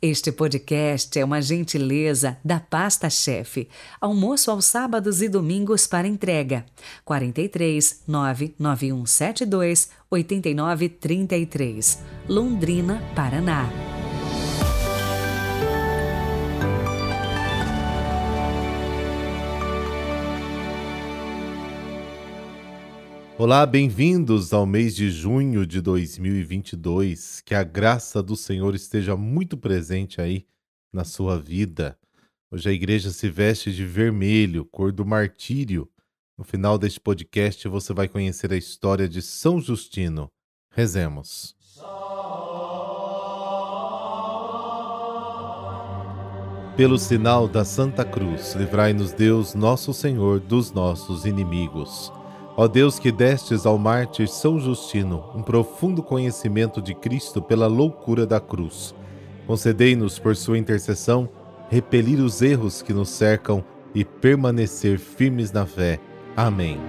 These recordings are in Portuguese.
Este podcast é uma gentileza da Pasta Chefe. Almoço aos sábados e domingos para entrega. 43 99172 8933, Londrina, Paraná. Olá, bem-vindos ao mês de junho de 2022. Que a graça do Senhor esteja muito presente aí na sua vida. Hoje a igreja se veste de vermelho, cor do martírio. No final deste podcast você vai conhecer a história de São Justino. Rezemos. Pelo sinal da Santa Cruz, livrai-nos Deus, nosso Senhor, dos nossos inimigos. Ó Deus que destes ao mártir São Justino um profundo conhecimento de Cristo pela loucura da cruz, concedei-nos por sua intercessão repelir os erros que nos cercam e permanecer firmes na fé. Amém.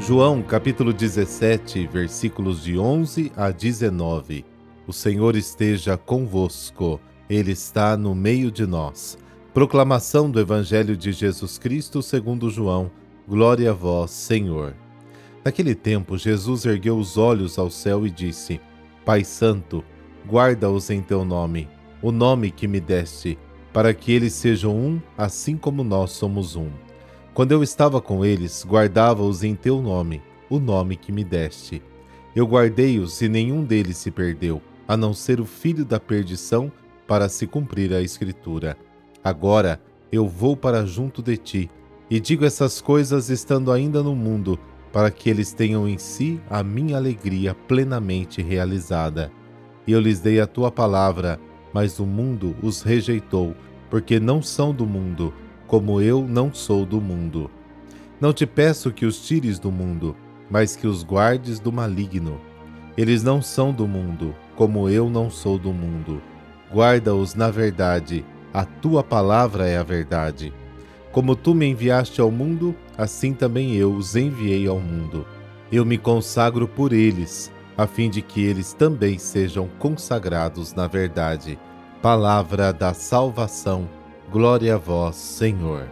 João capítulo 17, versículos de 11 a 19. O Senhor esteja convosco, Ele está no meio de nós. Proclamação do Evangelho de Jesus Cristo segundo João. Glória a vós, Senhor. Naquele tempo, Jesus ergueu os olhos ao céu e disse: Pai Santo, guarda-os em teu nome, o nome que me deste, para que eles sejam um, assim como nós somos um. Quando eu estava com eles, guardava-os em teu nome, o nome que me deste. Eu guardei-os e nenhum deles se perdeu, a não ser o filho da perdição, para se cumprir a Escritura. Agora eu vou para junto de ti, e digo essas coisas estando ainda no mundo, para que eles tenham em si a minha alegria plenamente realizada. E eu lhes dei a tua palavra, mas o mundo os rejeitou, porque não são do mundo, como eu não sou do mundo. Não te peço que os tires do mundo, mas que os guardes do maligno. Eles não são do mundo, como eu não sou do mundo. Guarda-os na verdade a tua palavra é a verdade. Como tu me enviaste ao mundo, assim também eu os enviei ao mundo. Eu me consagro por eles, a fim de que eles também sejam consagrados na verdade. Palavra da salvação. Glória a vós, Senhor.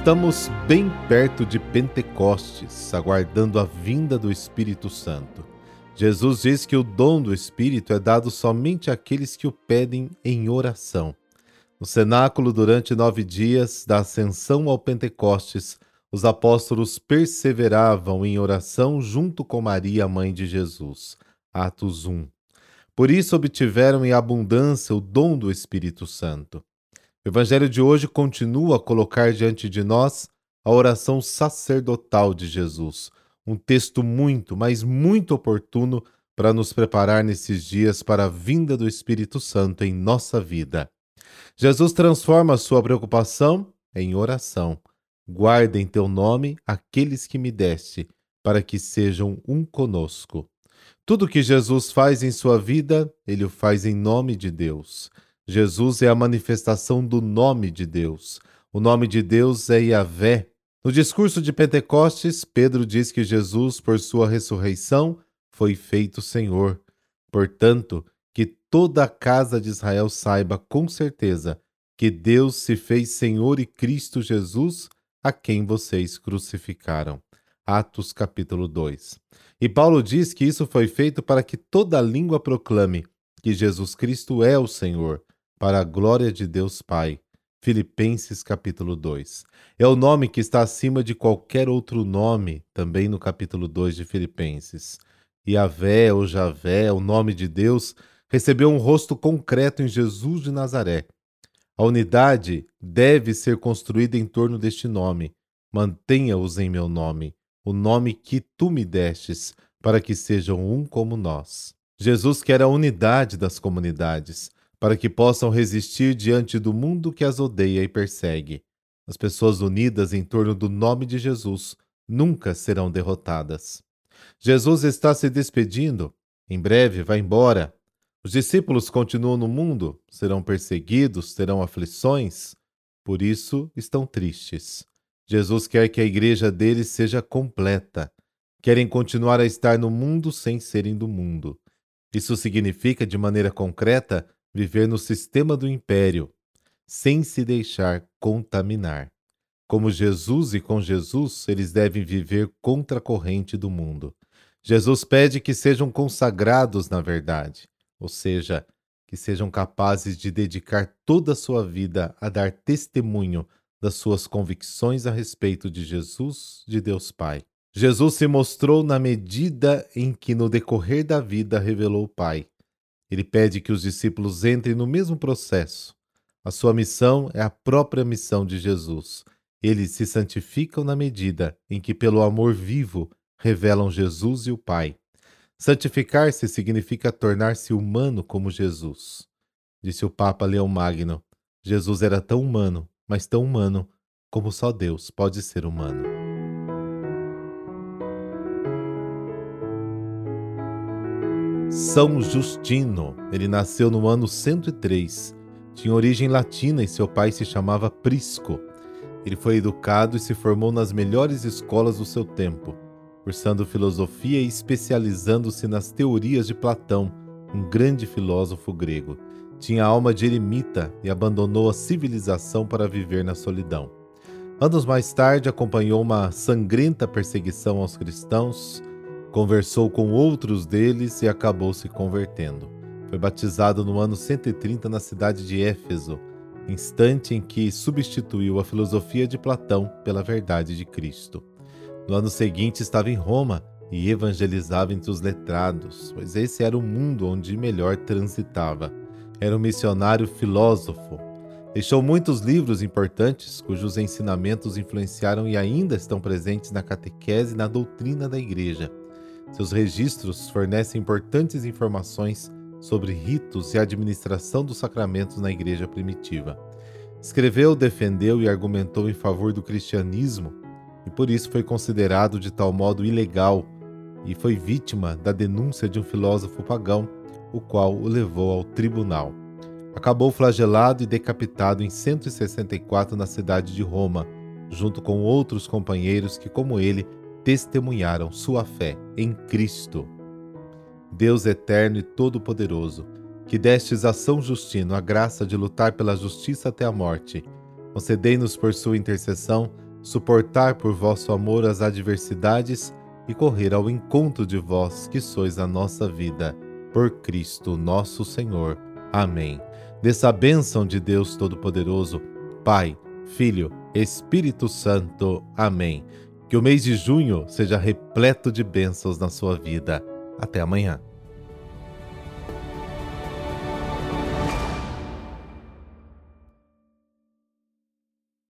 Estamos bem perto de Pentecostes, aguardando a vinda do Espírito Santo. Jesus diz que o dom do Espírito é dado somente àqueles que o pedem em oração. No cenáculo, durante nove dias da ascensão ao Pentecostes, os apóstolos perseveravam em oração junto com Maria, mãe de Jesus. Atos 1. Por isso obtiveram em abundância o dom do Espírito Santo. Evangelho de hoje continua a colocar diante de nós a oração sacerdotal de Jesus, um texto muito, mas muito oportuno para nos preparar nesses dias para a vinda do Espírito Santo em nossa vida. Jesus transforma sua preocupação em oração. Guarda em teu nome aqueles que me deste, para que sejam um conosco. Tudo que Jesus faz em sua vida, ele o faz em nome de Deus. Jesus é a manifestação do nome de Deus. O nome de Deus é Yahvé. No discurso de Pentecostes, Pedro diz que Jesus, por sua ressurreição, foi feito Senhor. Portanto, que toda a casa de Israel saiba com certeza que Deus se fez Senhor e Cristo Jesus, a quem vocês crucificaram. Atos capítulo 2. E Paulo diz que isso foi feito para que toda língua proclame que Jesus Cristo é o Senhor, para a glória de Deus Pai. Filipenses capítulo 2. É o nome que está acima de qualquer outro nome, também no capítulo 2 de Filipenses. Yahvé ou Javé, o nome de Deus, recebeu um rosto concreto em Jesus de Nazaré. A unidade deve ser construída em torno deste nome. Mantenha-os em meu nome, o nome que tu me destes, para que sejam um como nós. Jesus quer a unidade das comunidades para que possam resistir diante do mundo que as odeia e persegue. As pessoas unidas em torno do nome de Jesus nunca serão derrotadas. Jesus está se despedindo, em breve vai embora. Os discípulos continuam no mundo, serão perseguidos, terão aflições. por isso estão tristes. Jesus quer que a igreja deles seja completa. Querem continuar a estar no mundo sem serem do mundo. Isso significa, de maneira concreta, viver no sistema do império, sem se deixar contaminar. Como Jesus e com Jesus, eles devem viver contra a corrente do mundo. Jesus pede que sejam consagrados na verdade, ou seja, que sejam capazes de dedicar toda a sua vida a dar testemunho das suas convicções a respeito de Jesus, de Deus Pai. Jesus se mostrou na medida em que, no decorrer da vida, revelou o Pai. Ele pede que os discípulos entrem no mesmo processo. A sua missão é a própria missão de Jesus. Eles se santificam na medida em que, pelo amor vivo, revelam Jesus e o Pai. Santificar-se significa tornar-se humano como Jesus. Disse o Papa Leão Magno: Jesus era tão humano, mas tão humano como só Deus pode ser humano. São Justino. Ele nasceu no ano 103. Tinha origem latina e seu pai se chamava Prisco. Ele foi educado e se formou nas melhores escolas do seu tempo cursando filosofia e especializando-se nas teorias de Platão, um grande filósofo grego. Tinha alma de eremita e abandonou a civilização para viver na solidão. Anos mais tarde, acompanhou uma sangrenta perseguição aos cristãos, conversou com outros deles e acabou se convertendo. Foi batizado no ano 130 na cidade de Éfeso, instante em que substituiu a filosofia de Platão pela verdade de Cristo. No ano seguinte estava em Roma e evangelizava entre os letrados, pois esse era o mundo onde melhor transitava. Era um missionário filósofo. Deixou muitos livros importantes cujos ensinamentos influenciaram e ainda estão presentes na catequese e na doutrina da Igreja. Seus registros fornecem importantes informações sobre ritos e administração dos sacramentos na Igreja primitiva. Escreveu, defendeu e argumentou em favor do cristianismo e por isso foi considerado de tal modo ilegal e foi vítima da denúncia de um filósofo pagão, o qual o levou ao tribunal. Acabou flagelado e decapitado em 164 na cidade de Roma, junto com outros companheiros que, como ele, testemunharam sua fé em Cristo. Deus eterno e todo-poderoso, que destes a São Justino a graça de lutar pela justiça até a morte, concedei-nos por sua intercessão suportar por vosso amor as adversidades e correr ao encontro de vós, que sois a nossa vida. Por Cristo nosso Senhor. Amém. Dessa bênção de Deus Todo-Poderoso, Pai, Filho, Espírito Santo. Amém. Que o mês de junho seja repleto de bênçãos na sua vida. Até amanhã.